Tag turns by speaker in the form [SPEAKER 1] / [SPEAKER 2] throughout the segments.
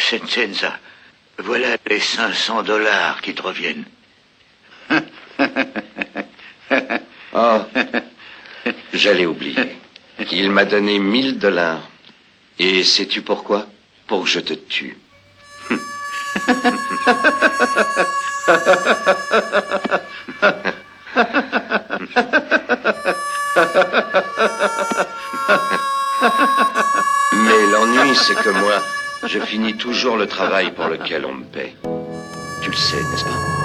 [SPEAKER 1] Sentenza, voilà les 500 dollars qui te reviennent.
[SPEAKER 2] oh, j'allais oublier. Il m'a donné 1000 dollars. Et sais-tu pourquoi? Pour que je te tue. Mais l'ennui, c'est que moi, je finis toujours le travail pour lequel on me paie. Tu le sais, n'est-ce pas?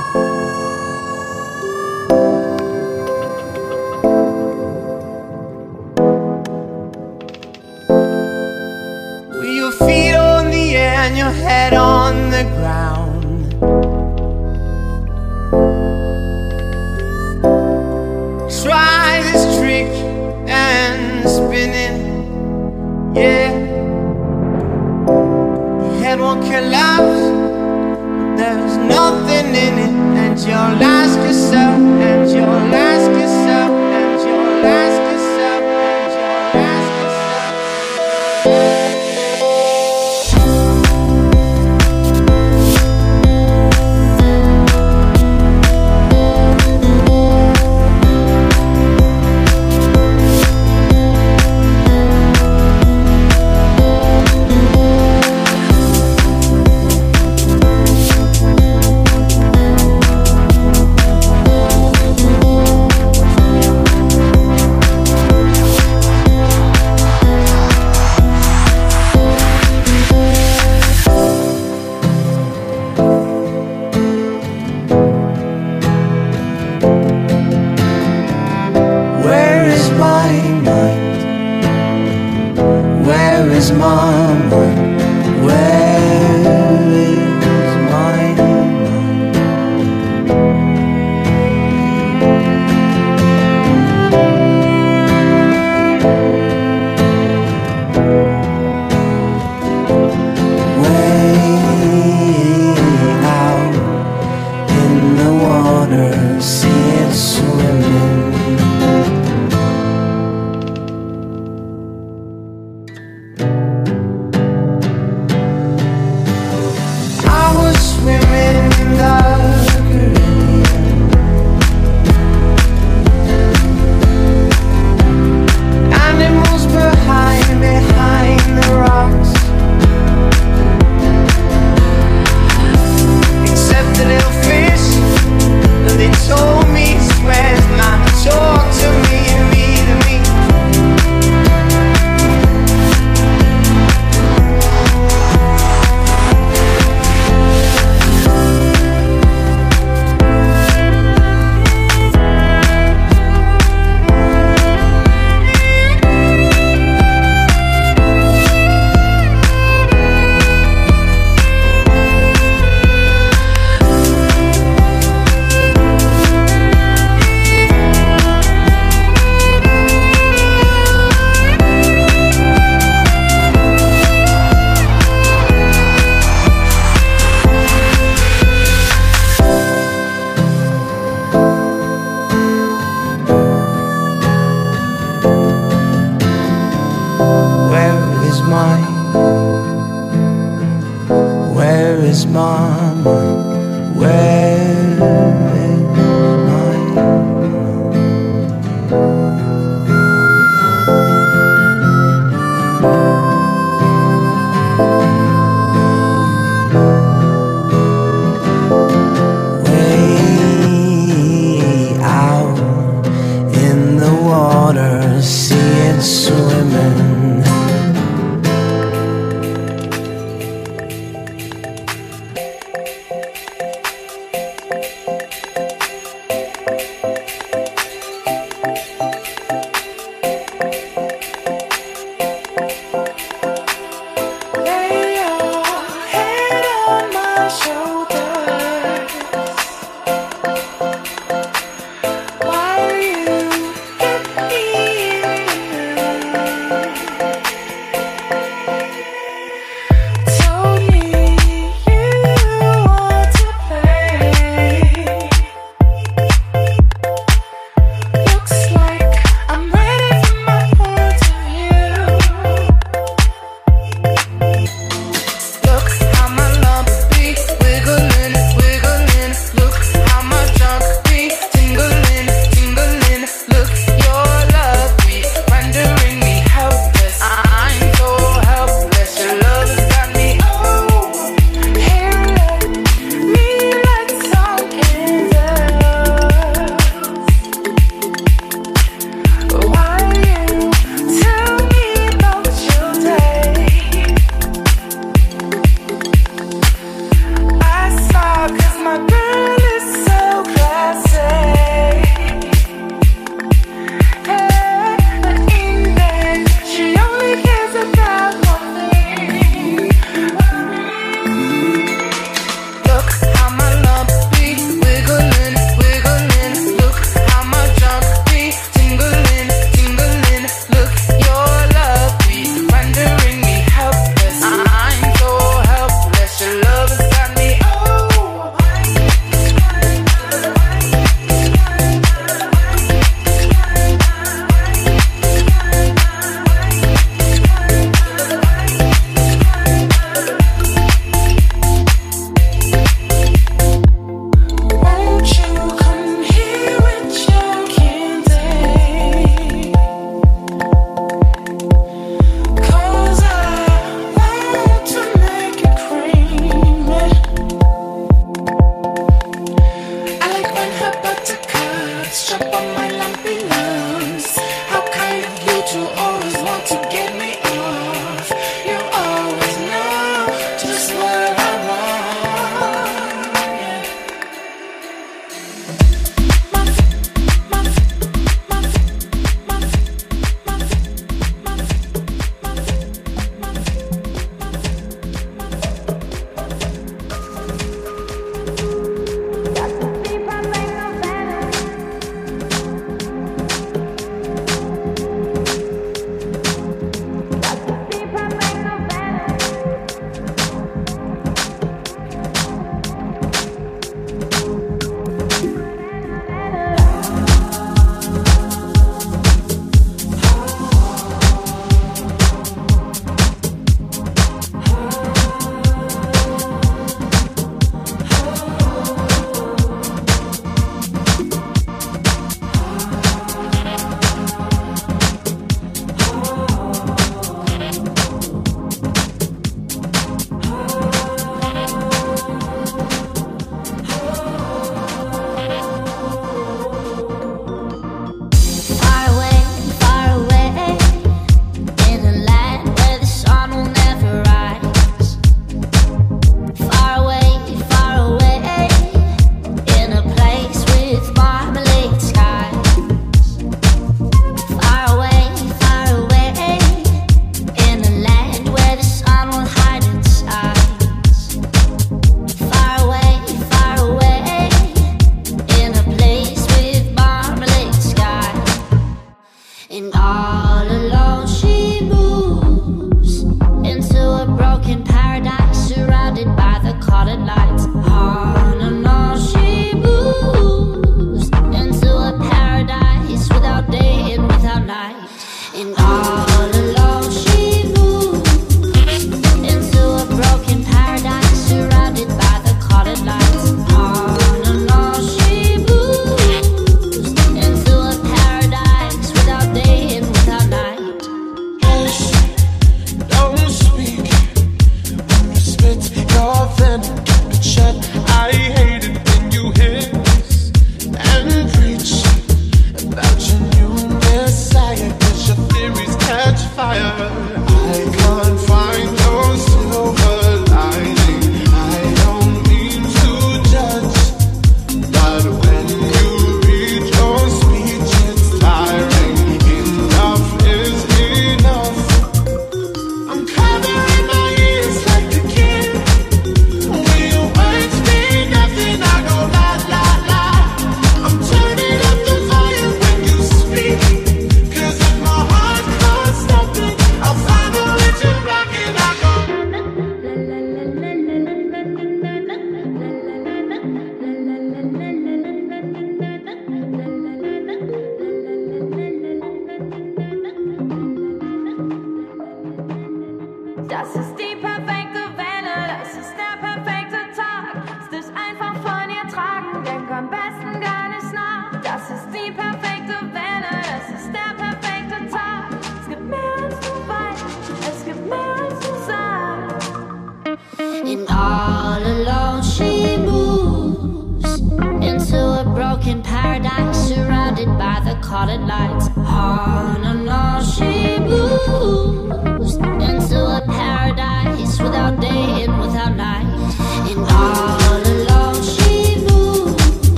[SPEAKER 3] off.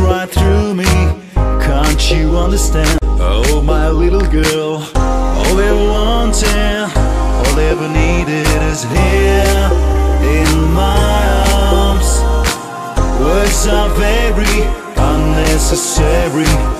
[SPEAKER 3] right through me. Can't you understand? Oh, my little girl All they wanted, all they ever needed is
[SPEAKER 4] here In my arms. Words are very unnecessary.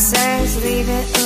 [SPEAKER 5] says leave it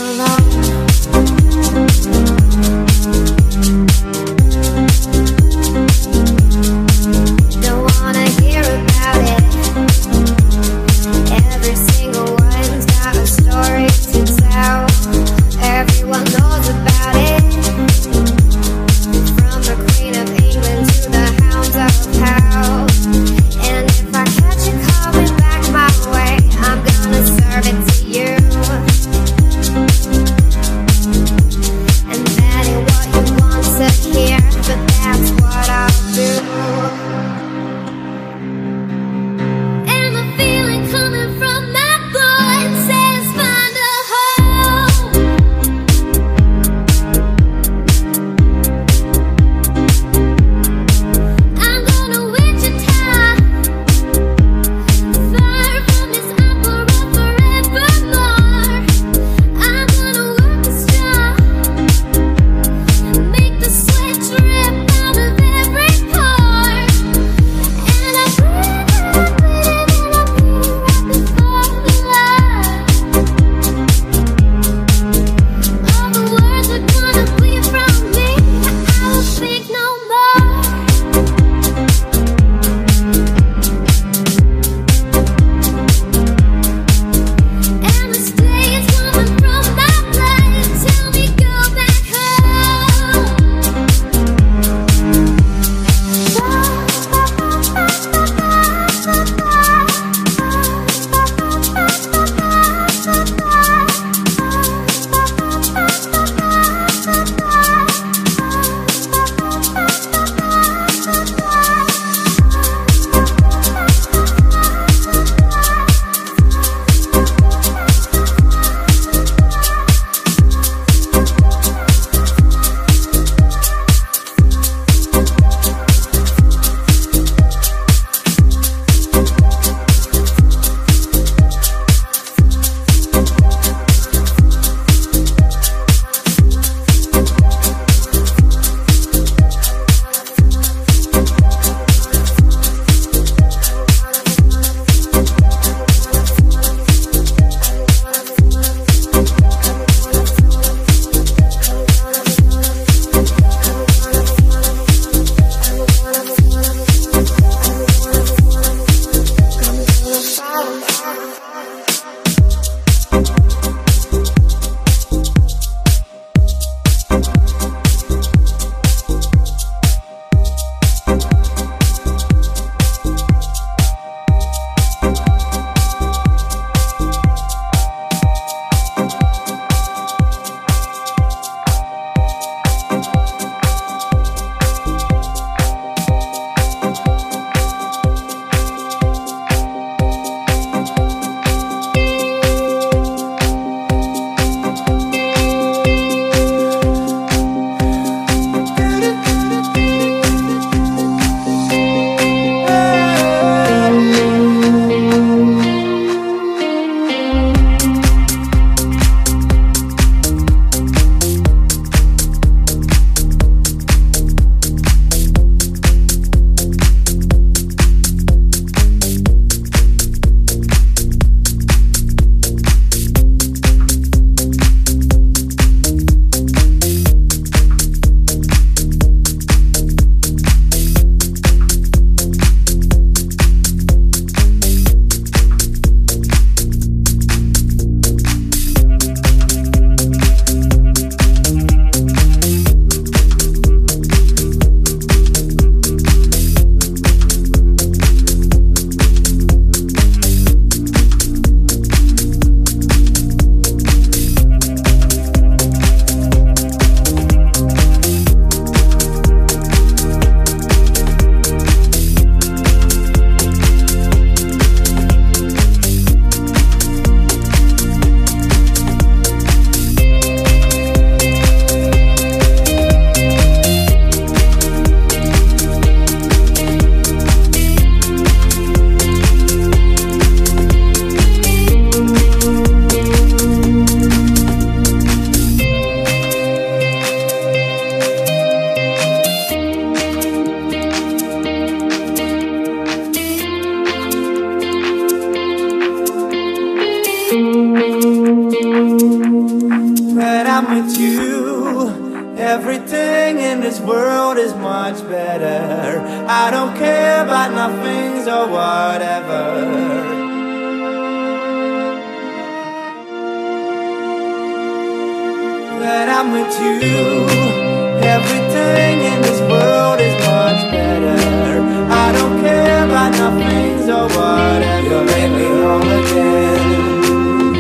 [SPEAKER 3] or whatever. You me whole again,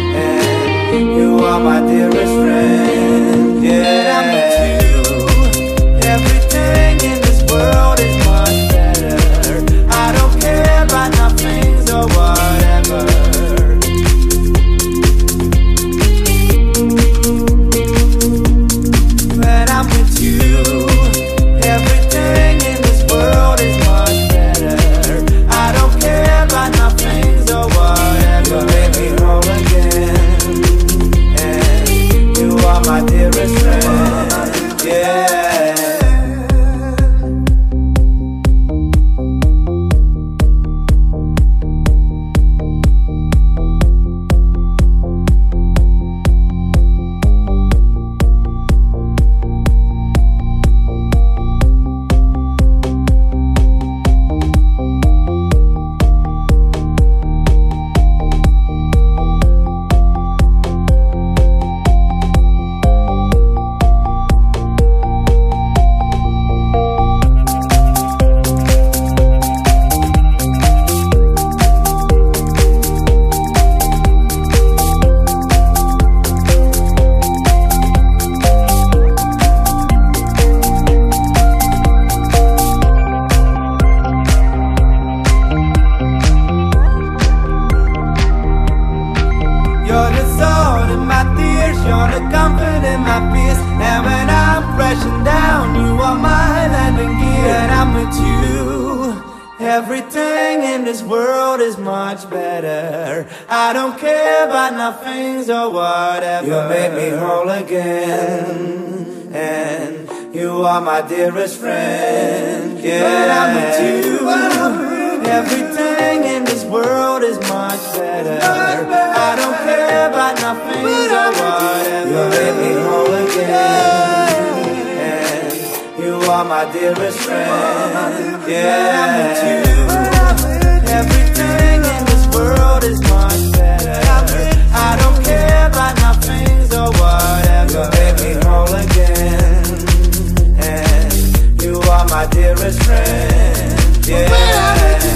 [SPEAKER 3] and you are my dearest I don't care about nothings or whatever. You make me whole again. And you are my dearest friend. Yeah, when I'm with you. Everything in this world is much better. I don't care about nothing or whatever. You make me whole again. And you are my dearest friend. Yeah, I'm with you. Everything in this world is much better. Whatever. You make me whole again. And you are my dearest friend. Yeah.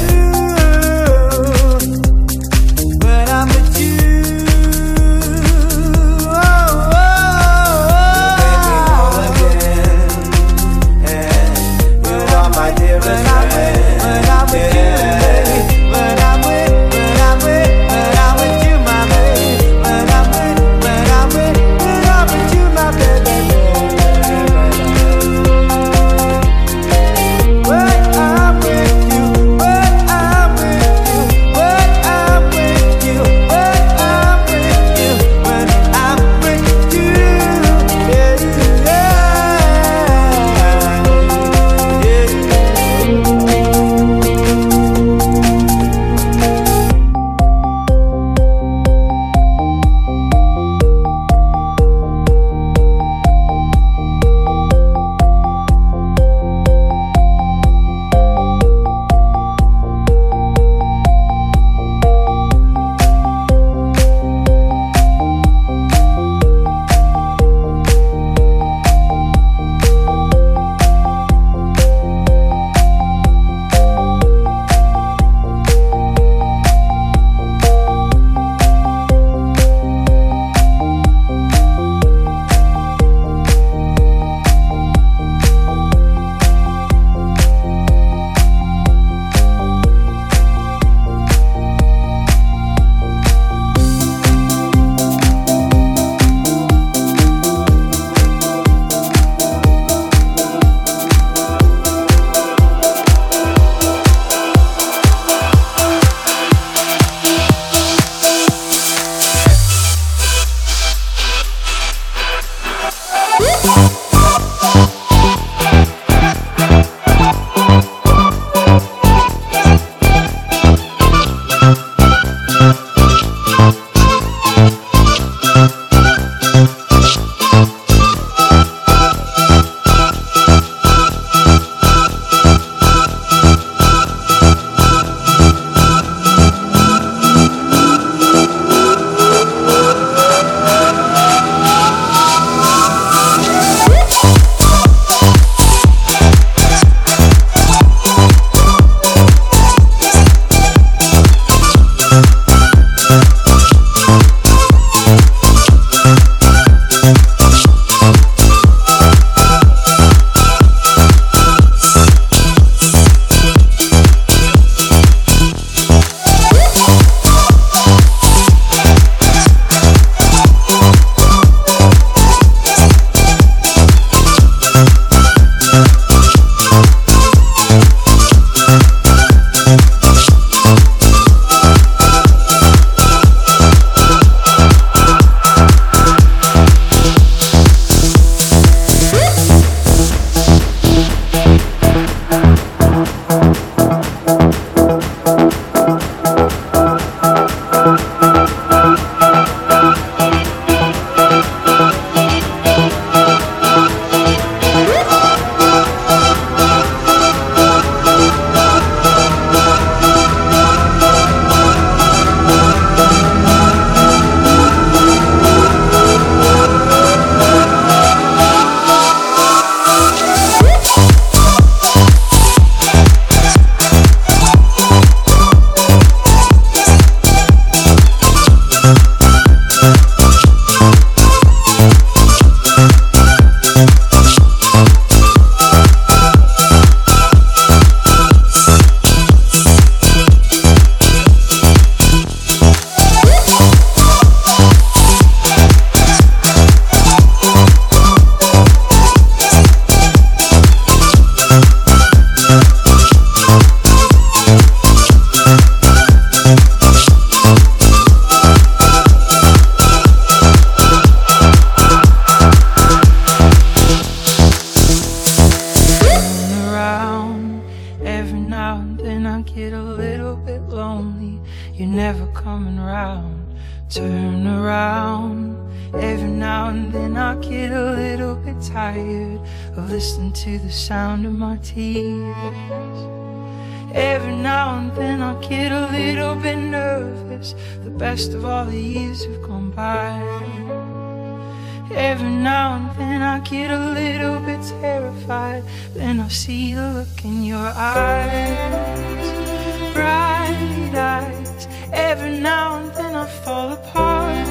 [SPEAKER 3] And
[SPEAKER 6] then I get a little bit nervous. The best of all the years have gone by. Every now and then I get a little bit terrified. Then I see the look in your eyes, bright eyes. Every now and then I fall apart,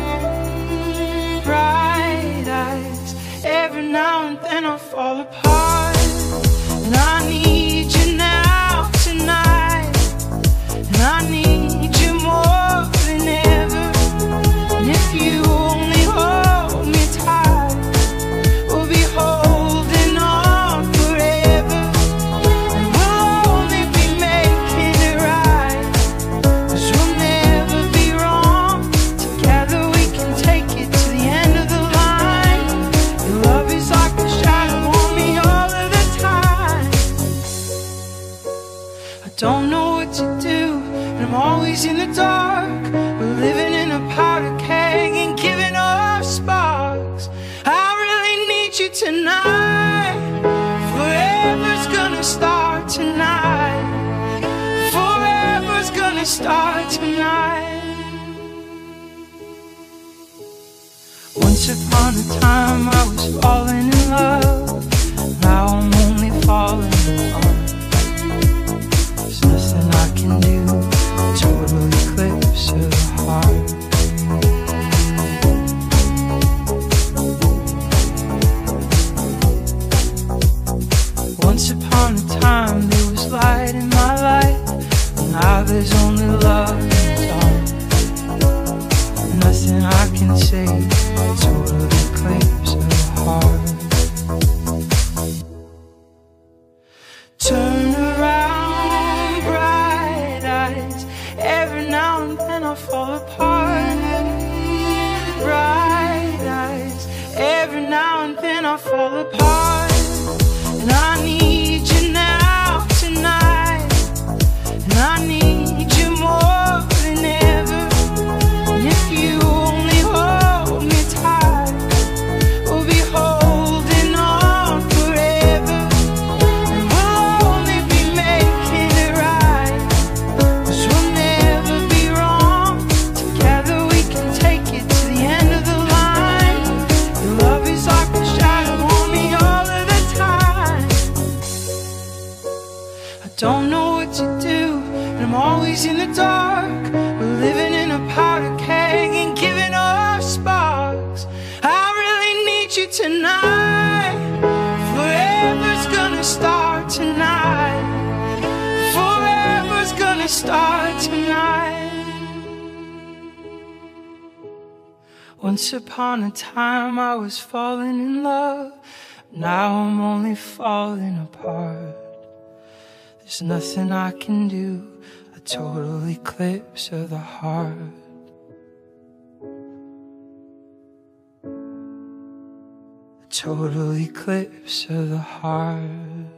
[SPEAKER 6] bright eyes. Every now and then I fall apart. And I need And start tonight. Once upon a time I was falling in love. Now I'm only falling apart. There's nothing I can do. Total eclipse of the heart. Once upon a time there was light in my life. Now there's only love time I was falling in love. Now I'm only falling apart. There's nothing I can do. A total eclipse of the heart. A total eclipse of the heart.